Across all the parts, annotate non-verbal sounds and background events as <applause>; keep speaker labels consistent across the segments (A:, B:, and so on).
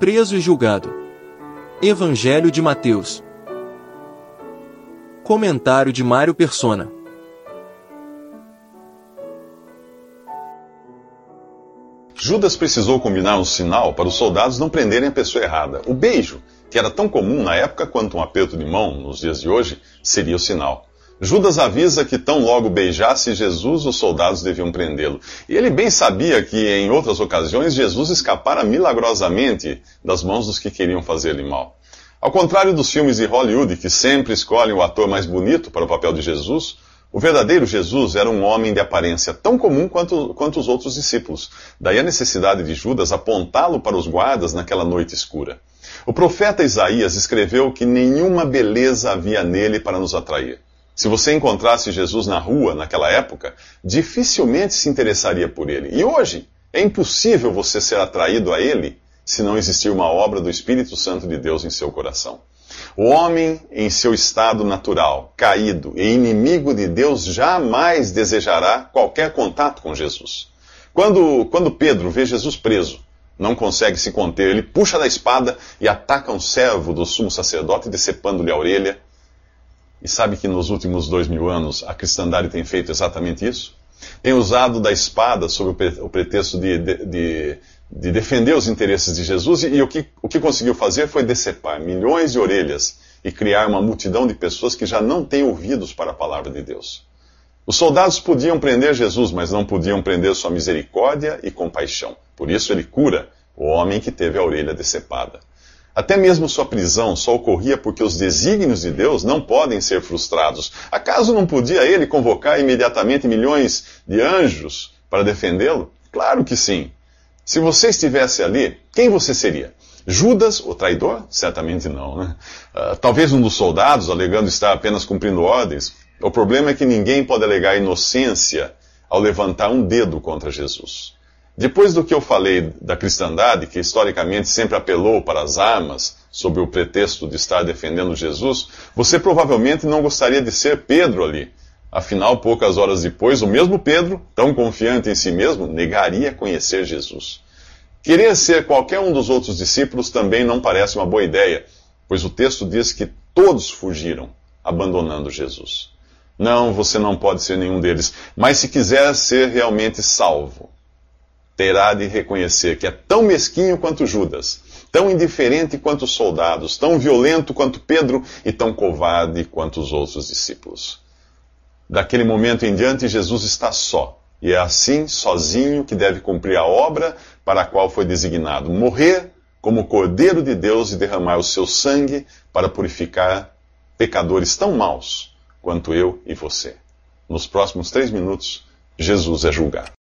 A: preso e julgado. Evangelho de Mateus. Comentário de Mário Persona.
B: Judas precisou combinar um sinal para os soldados não prenderem a pessoa errada. O beijo, que era tão comum na época quanto um aperto de mão nos dias de hoje, seria o sinal. Judas avisa que tão logo beijasse Jesus, os soldados deviam prendê-lo. E ele bem sabia que, em outras ocasiões, Jesus escapara milagrosamente das mãos dos que queriam fazer-lhe mal. Ao contrário dos filmes de Hollywood, que sempre escolhem o ator mais bonito para o papel de Jesus, o verdadeiro Jesus era um homem de aparência tão comum quanto, quanto os outros discípulos. Daí a necessidade de Judas apontá-lo para os guardas naquela noite escura. O profeta Isaías escreveu que nenhuma beleza havia nele para nos atrair. Se você encontrasse Jesus na rua naquela época, dificilmente se interessaria por ele. E hoje, é impossível você ser atraído a ele se não existir uma obra do Espírito Santo de Deus em seu coração. O homem, em seu estado natural, caído e inimigo de Deus, jamais desejará qualquer contato com Jesus. Quando, quando Pedro vê Jesus preso, não consegue se conter, ele puxa da espada e ataca um servo do sumo sacerdote, decepando-lhe a orelha. E sabe que nos últimos dois mil anos a cristandade tem feito exatamente isso? Tem usado da espada sob o pretexto de, de, de, de defender os interesses de Jesus e, e o, que, o que conseguiu fazer foi decepar milhões de orelhas e criar uma multidão de pessoas que já não têm ouvidos para a palavra de Deus. Os soldados podiam prender Jesus, mas não podiam prender sua misericórdia e compaixão. Por isso ele cura o homem que teve a orelha decepada. Até mesmo sua prisão só ocorria porque os desígnios de Deus não podem ser frustrados. Acaso não podia ele convocar imediatamente milhões de anjos para defendê-lo? Claro que sim. Se você estivesse ali, quem você seria? Judas, o traidor? Certamente não, né? Uh, talvez um dos soldados, alegando estar apenas cumprindo ordens. O problema é que ninguém pode alegar inocência ao levantar um dedo contra Jesus. Depois do que eu falei da cristandade, que historicamente sempre apelou para as armas, sob o pretexto de estar defendendo Jesus, você provavelmente não gostaria de ser Pedro ali. Afinal, poucas horas depois, o mesmo Pedro, tão confiante em si mesmo, negaria conhecer Jesus. Querer ser qualquer um dos outros discípulos também não parece uma boa ideia, pois o texto diz que todos fugiram, abandonando Jesus. Não, você não pode ser nenhum deles, mas se quiser ser realmente salvo, terá de reconhecer que é tão mesquinho quanto Judas, tão indiferente quanto os soldados, tão violento quanto Pedro e tão covarde quanto os outros discípulos. Daquele momento em diante, Jesus está só. E é assim, sozinho, que deve cumprir a obra para a qual foi designado: morrer como Cordeiro de Deus e derramar o seu sangue para purificar pecadores tão maus quanto eu e você. Nos próximos três minutos, Jesus é julgado.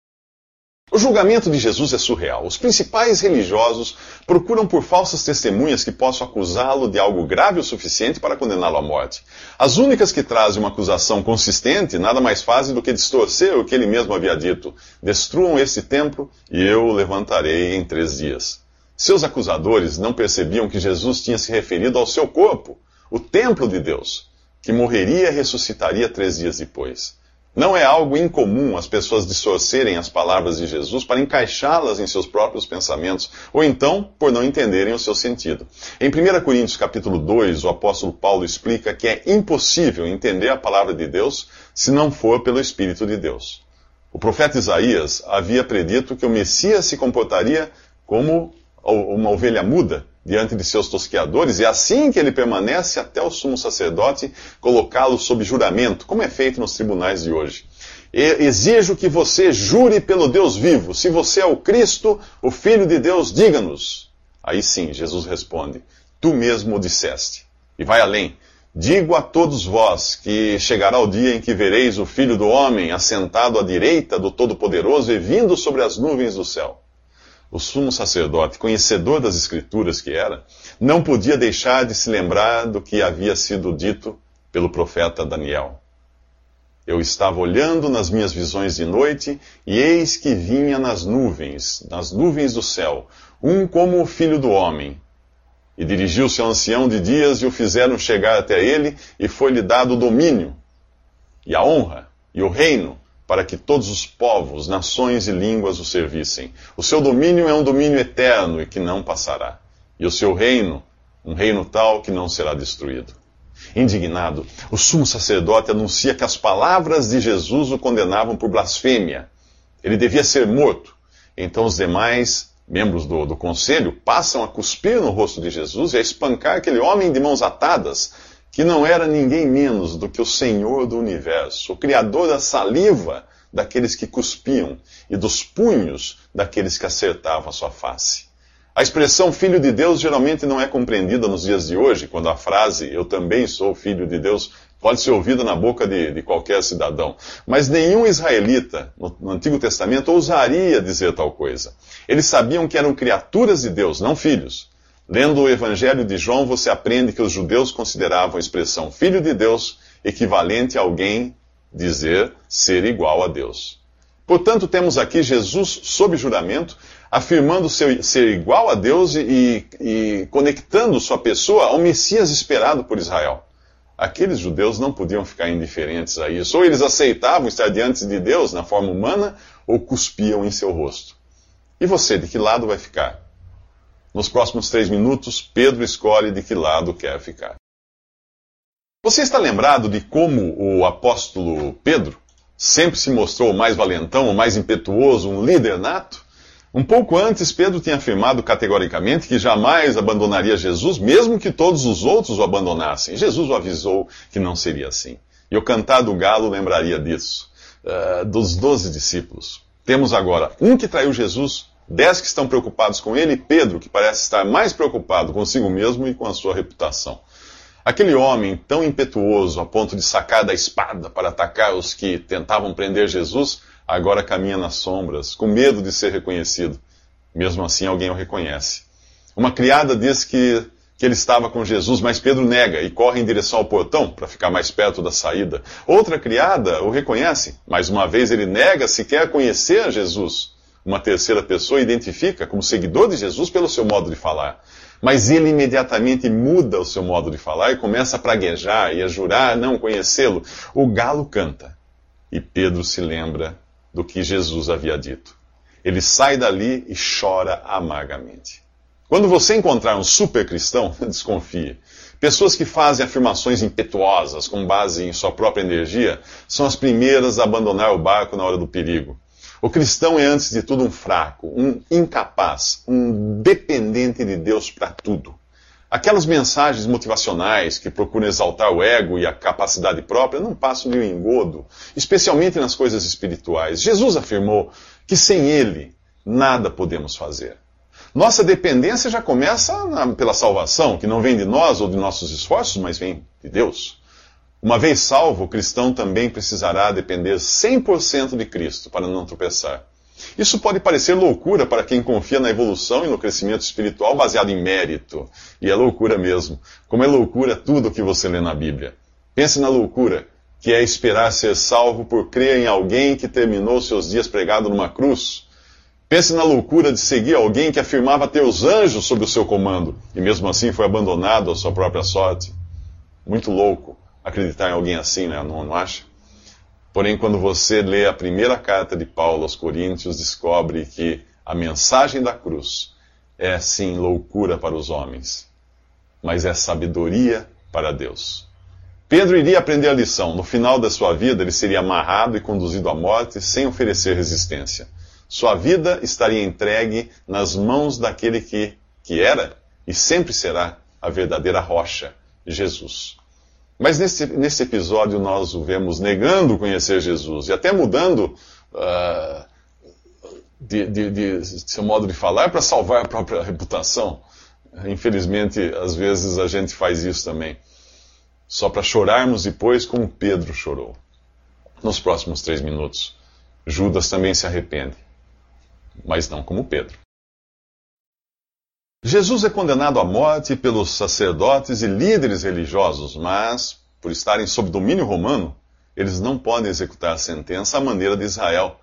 B: O julgamento de Jesus é surreal. Os principais religiosos procuram por falsas testemunhas que possam acusá-lo de algo grave o suficiente para condená-lo à morte. As únicas que trazem uma acusação consistente nada mais fazem do que distorcer o que ele mesmo havia dito: Destruam este templo e eu o levantarei em três dias. Seus acusadores não percebiam que Jesus tinha se referido ao seu corpo, o templo de Deus, que morreria e ressuscitaria três dias depois. Não é algo incomum as pessoas distorcerem as palavras de Jesus para encaixá-las em seus próprios pensamentos, ou então por não entenderem o seu sentido. Em 1 Coríntios capítulo 2, o apóstolo Paulo explica que é impossível entender a palavra de Deus se não for pelo Espírito de Deus. O profeta Isaías havia predito que o Messias se comportaria como uma ovelha muda diante de seus tosqueadores, e é assim que ele permanece até o sumo sacerdote colocá-lo sob juramento, como é feito nos tribunais de hoje. Exijo que você jure pelo Deus vivo. Se você é o Cristo, o Filho de Deus, diga-nos. Aí sim, Jesus responde: Tu mesmo o disseste. E vai além. Digo a todos vós que chegará o dia em que vereis o Filho do Homem assentado à direita do Todo-Poderoso e vindo sobre as nuvens do céu o sumo sacerdote, conhecedor das Escrituras que era, não podia deixar de se lembrar do que havia sido dito pelo profeta Daniel. Eu estava olhando nas minhas visões de noite, e eis que vinha nas nuvens, nas nuvens do céu, um como o filho do homem. E dirigiu-se ao ancião de dias e o fizeram chegar até ele, e foi-lhe dado o domínio, e a honra, e o reino, para que todos os povos, nações e línguas o servissem. O seu domínio é um domínio eterno e que não passará. e o seu reino, um reino tal que não será destruído. Indignado, o sumo sacerdote anuncia que as palavras de Jesus o condenavam por blasfêmia. Ele devia ser morto. Então os demais membros do, do conselho passam a cuspir no rosto de Jesus e a espancar aquele homem de mãos atadas, que não era ninguém menos do que o Senhor do universo, o Criador da saliva daqueles que cuspiam e dos punhos daqueles que acertavam a sua face. A expressão filho de Deus geralmente não é compreendida nos dias de hoje, quando a frase eu também sou filho de Deus pode ser ouvida na boca de, de qualquer cidadão. Mas nenhum israelita no, no Antigo Testamento ousaria dizer tal coisa. Eles sabiam que eram criaturas de Deus, não filhos. Lendo o Evangelho de João, você aprende que os judeus consideravam a expressão filho de Deus equivalente a alguém dizer ser igual a Deus. Portanto, temos aqui Jesus, sob juramento, afirmando ser, ser igual a Deus e, e conectando sua pessoa ao Messias esperado por Israel. Aqueles judeus não podiam ficar indiferentes a isso. Ou eles aceitavam estar diante de Deus na forma humana, ou cuspiam em seu rosto. E você, de que lado vai ficar? Nos próximos três minutos, Pedro escolhe de que lado quer ficar. Você está lembrado de como o apóstolo Pedro sempre se mostrou o mais valentão, o mais impetuoso, um líder nato? Um pouco antes, Pedro tinha afirmado categoricamente que jamais abandonaria Jesus, mesmo que todos os outros o abandonassem. Jesus o avisou que não seria assim. E o cantar do galo lembraria disso, uh, dos doze discípulos. Temos agora um que traiu Jesus, dez que estão preocupados com ele, e Pedro, que parece estar mais preocupado consigo mesmo e com a sua reputação. Aquele homem tão impetuoso a ponto de sacar da espada para atacar os que tentavam prender Jesus, agora caminha nas sombras, com medo de ser reconhecido. Mesmo assim, alguém o reconhece. Uma criada diz que, que ele estava com Jesus, mas Pedro nega e corre em direção ao portão para ficar mais perto da saída. Outra criada o reconhece. Mais uma vez, ele nega sequer conhecer Jesus. Uma terceira pessoa identifica como seguidor de Jesus pelo seu modo de falar. Mas ele imediatamente muda o seu modo de falar e começa a praguejar e a jurar não conhecê-lo. O galo canta e Pedro se lembra do que Jesus havia dito. Ele sai dali e chora amargamente. Quando você encontrar um super cristão, <laughs> desconfie. Pessoas que fazem afirmações impetuosas com base em sua própria energia são as primeiras a abandonar o barco na hora do perigo. O cristão é, antes de tudo, um fraco, um incapaz, um dependente de Deus para tudo. Aquelas mensagens motivacionais que procuram exaltar o ego e a capacidade própria não passam de um engodo, especialmente nas coisas espirituais. Jesus afirmou que sem Ele nada podemos fazer. Nossa dependência já começa na, pela salvação, que não vem de nós ou de nossos esforços, mas vem de Deus. Uma vez salvo, o cristão também precisará depender 100% de Cristo para não tropeçar. Isso pode parecer loucura para quem confia na evolução e no crescimento espiritual baseado em mérito. E é loucura mesmo. Como é loucura tudo o que você lê na Bíblia. Pense na loucura, que é esperar ser salvo por crer em alguém que terminou seus dias pregado numa cruz. Pense na loucura de seguir alguém que afirmava ter os anjos sob o seu comando e mesmo assim foi abandonado à sua própria sorte. Muito louco acreditar em alguém assim, né? Não, não acha? Porém, quando você lê a primeira carta de Paulo aos Coríntios, descobre que a mensagem da cruz é sim loucura para os homens, mas é sabedoria para Deus. Pedro iria aprender a lição. No final da sua vida, ele seria amarrado e conduzido à morte sem oferecer resistência. Sua vida estaria entregue nas mãos daquele que, que era e sempre será a verdadeira rocha, Jesus. Mas nesse, nesse episódio nós o vemos negando conhecer Jesus e até mudando uh, de, de, de, seu modo de falar para salvar a própria reputação. Infelizmente, às vezes a gente faz isso também. Só para chorarmos depois como Pedro chorou. Nos próximos três minutos, Judas também se arrepende, mas não como Pedro. Jesus é condenado à morte pelos sacerdotes e líderes religiosos, mas, por estarem sob domínio romano, eles não podem executar a sentença à maneira de Israel,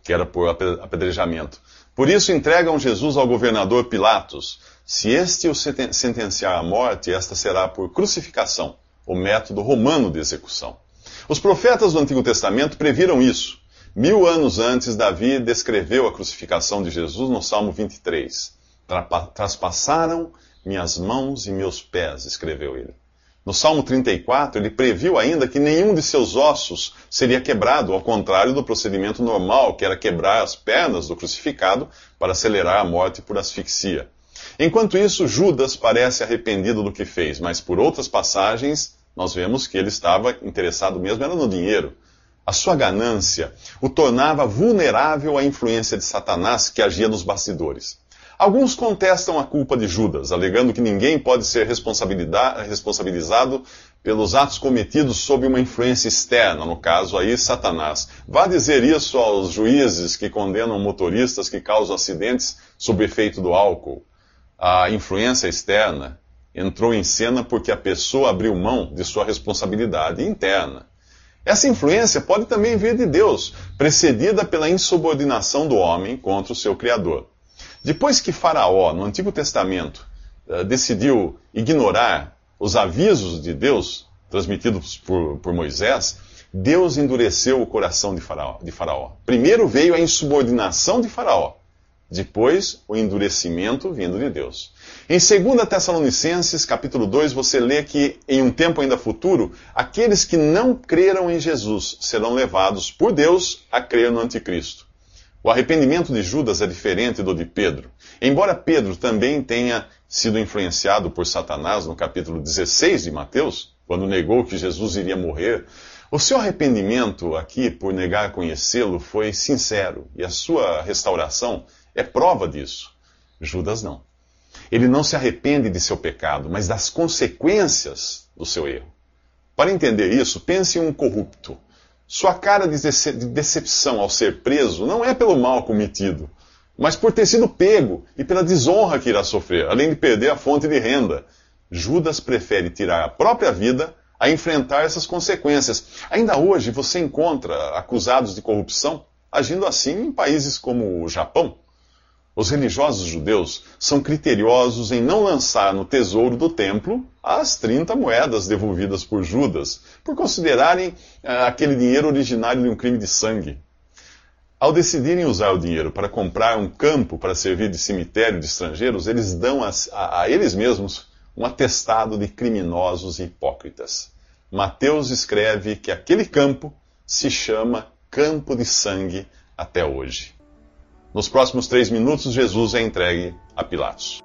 B: que era por apedrejamento. Por isso entregam Jesus ao governador Pilatos. Se este o sentenciar à morte, esta será por crucificação, o método romano de execução. Os profetas do Antigo Testamento previram isso. Mil anos antes, Davi descreveu a crucificação de Jesus no Salmo 23 traspassaram minhas mãos e meus pés, escreveu ele. No Salmo 34, ele previu ainda que nenhum de seus ossos seria quebrado, ao contrário do procedimento normal, que era quebrar as pernas do crucificado para acelerar a morte por asfixia. Enquanto isso, Judas parece arrependido do que fez, mas por outras passagens, nós vemos que ele estava interessado mesmo era no dinheiro. A sua ganância o tornava vulnerável à influência de Satanás que agia nos bastidores. Alguns contestam a culpa de Judas, alegando que ninguém pode ser responsabilizado pelos atos cometidos sob uma influência externa, no caso aí Satanás. Vá dizer isso aos juízes que condenam motoristas que causam acidentes sob efeito do álcool. A influência externa entrou em cena porque a pessoa abriu mão de sua responsabilidade interna. Essa influência pode também vir de Deus, precedida pela insubordinação do homem contra o seu Criador. Depois que Faraó, no Antigo Testamento, eh, decidiu ignorar os avisos de Deus transmitidos por, por Moisés, Deus endureceu o coração de faraó, de faraó. Primeiro veio a insubordinação de Faraó, depois o endurecimento vindo de Deus. Em 2 Tessalonicenses, capítulo 2, você lê que em um tempo ainda futuro, aqueles que não creram em Jesus serão levados por Deus a crer no anticristo. O arrependimento de Judas é diferente do de Pedro. Embora Pedro também tenha sido influenciado por Satanás no capítulo 16 de Mateus, quando negou que Jesus iria morrer, o seu arrependimento aqui por negar conhecê-lo foi sincero e a sua restauração é prova disso. Judas não. Ele não se arrepende de seu pecado, mas das consequências do seu erro. Para entender isso, pense em um corrupto sua cara de decepção ao ser preso não é pelo mal cometido, mas por ter sido pego e pela desonra que irá sofrer, além de perder a fonte de renda. Judas prefere tirar a própria vida a enfrentar essas consequências. Ainda hoje você encontra acusados de corrupção agindo assim em países como o Japão. Os religiosos judeus são criteriosos em não lançar no tesouro do templo as 30 moedas devolvidas por Judas, por considerarem uh, aquele dinheiro originário de um crime de sangue. Ao decidirem usar o dinheiro para comprar um campo para servir de cemitério de estrangeiros, eles dão a, a, a eles mesmos um atestado de criminosos e hipócritas. Mateus escreve que aquele campo se chama Campo de Sangue até hoje. Nos próximos três minutos, Jesus é entregue a Pilatos.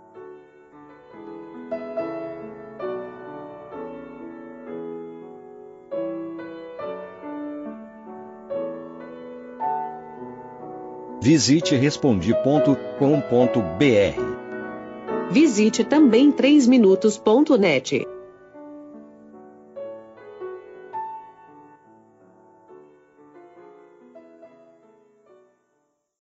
A: Visite respondi.com.br.
C: Visite também 3minutos.net.